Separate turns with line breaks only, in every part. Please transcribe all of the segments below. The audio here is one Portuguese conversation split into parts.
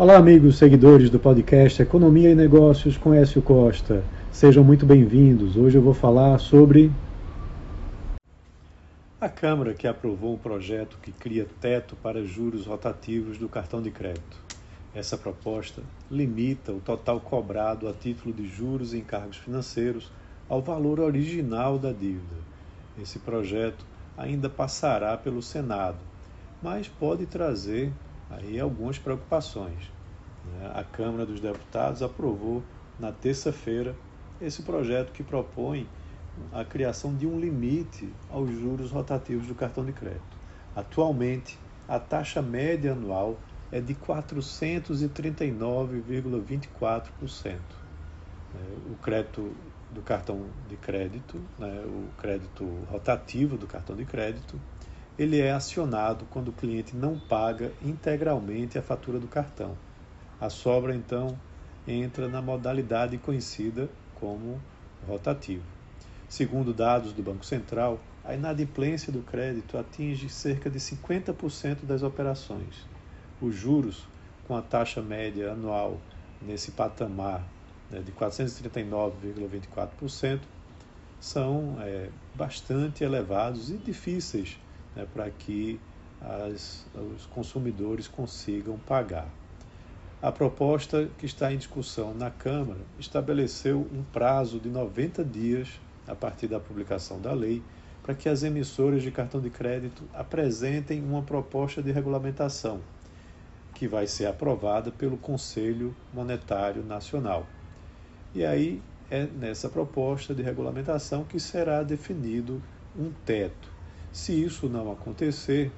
Olá, amigos seguidores do podcast Economia e Negócios com Écio Costa. Sejam muito bem-vindos. Hoje eu vou falar sobre a Câmara que aprovou um projeto que cria teto para juros rotativos do cartão de crédito. Essa proposta limita o total cobrado a título de juros e encargos financeiros ao valor original da dívida. Esse projeto ainda passará pelo Senado, mas pode trazer aí algumas preocupações. Né? A Câmara dos Deputados aprovou na terça-feira esse projeto que propõe a criação de um limite aos juros rotativos do cartão de crédito. Atualmente, a taxa média anual é de 439,24%. O crédito do cartão de crédito, né, o crédito rotativo do cartão de crédito, ele é acionado quando o cliente não paga integralmente a fatura do cartão. A sobra, então, entra na modalidade conhecida como rotativo. Segundo dados do Banco Central, a inadimplência do crédito atinge cerca de 50% das operações. Os juros, com a taxa média anual nesse patamar né, de 439,24%, são é, bastante elevados e difíceis né, para que as, os consumidores consigam pagar. A proposta que está em discussão na Câmara estabeleceu um prazo de 90 dias a partir da publicação da lei para que as emissoras de cartão de crédito apresentem uma proposta de regulamentação que vai ser aprovada pelo Conselho Monetário Nacional. E aí é nessa proposta de regulamentação que será definido um teto se isso não acontecer,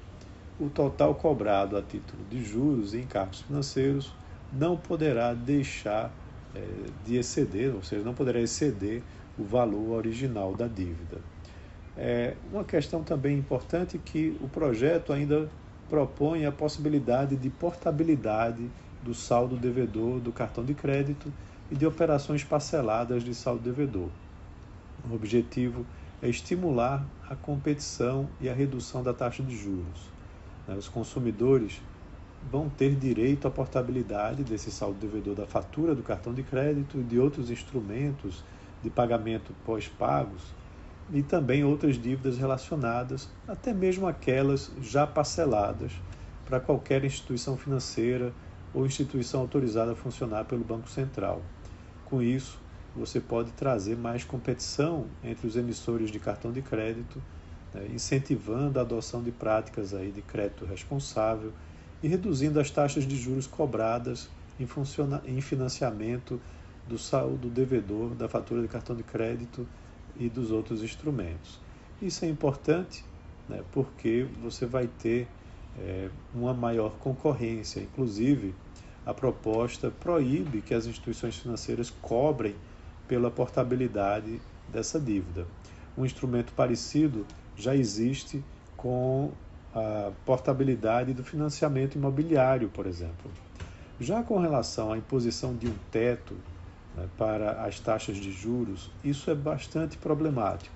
o total cobrado a título de juros e encargos financeiros não poderá deixar é, de exceder, ou seja, não poderá exceder o valor original da dívida. É uma questão também importante que o projeto ainda propõe a possibilidade de portabilidade do saldo devedor do cartão de crédito e de operações parceladas de saldo devedor. O objetivo é estimular a competição e a redução da taxa de juros. Né? Os consumidores vão ter direito à portabilidade desse saldo devedor da fatura do cartão de crédito e de outros instrumentos de pagamento pós-pagos e também outras dívidas relacionadas, até mesmo aquelas já parceladas para qualquer instituição financeira ou instituição autorizada a funcionar pelo Banco Central. Com isso, você pode trazer mais competição entre os emissores de cartão de crédito, né, incentivando a adoção de práticas aí de crédito responsável e reduzindo as taxas de juros cobradas em, em financiamento do saldo devedor da fatura de cartão de crédito e dos outros instrumentos. Isso é importante né, porque você vai ter é, uma maior concorrência. Inclusive, a proposta proíbe que as instituições financeiras cobrem pela portabilidade dessa dívida. Um instrumento parecido já existe com a portabilidade do financiamento imobiliário, por exemplo. Já com relação à imposição de um teto né, para as taxas de juros, isso é bastante problemático,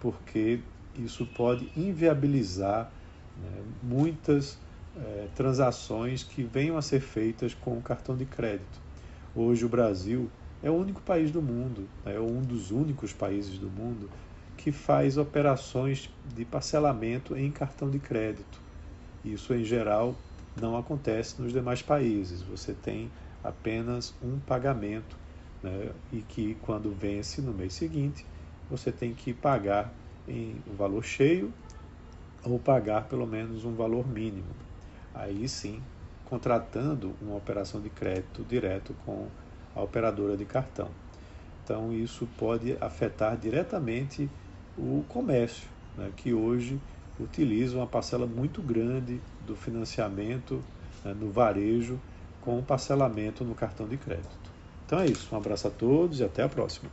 porque isso pode inviabilizar né, muitas eh, transações que venham a ser feitas com o cartão de crédito. Hoje o Brasil é o único país do mundo, né, é um dos únicos países do mundo que faz operações de parcelamento em cartão de crédito. Isso, em geral, não acontece nos demais países. Você tem apenas um pagamento né, e que, quando vence no mês seguinte, você tem que pagar em valor cheio ou pagar pelo menos um valor mínimo. Aí sim, contratando uma operação de crédito direto com a operadora de cartão. Então, isso pode afetar diretamente o comércio, né, que hoje utiliza uma parcela muito grande do financiamento né, no varejo com parcelamento no cartão de crédito. Então é isso. Um abraço a todos e até a próxima.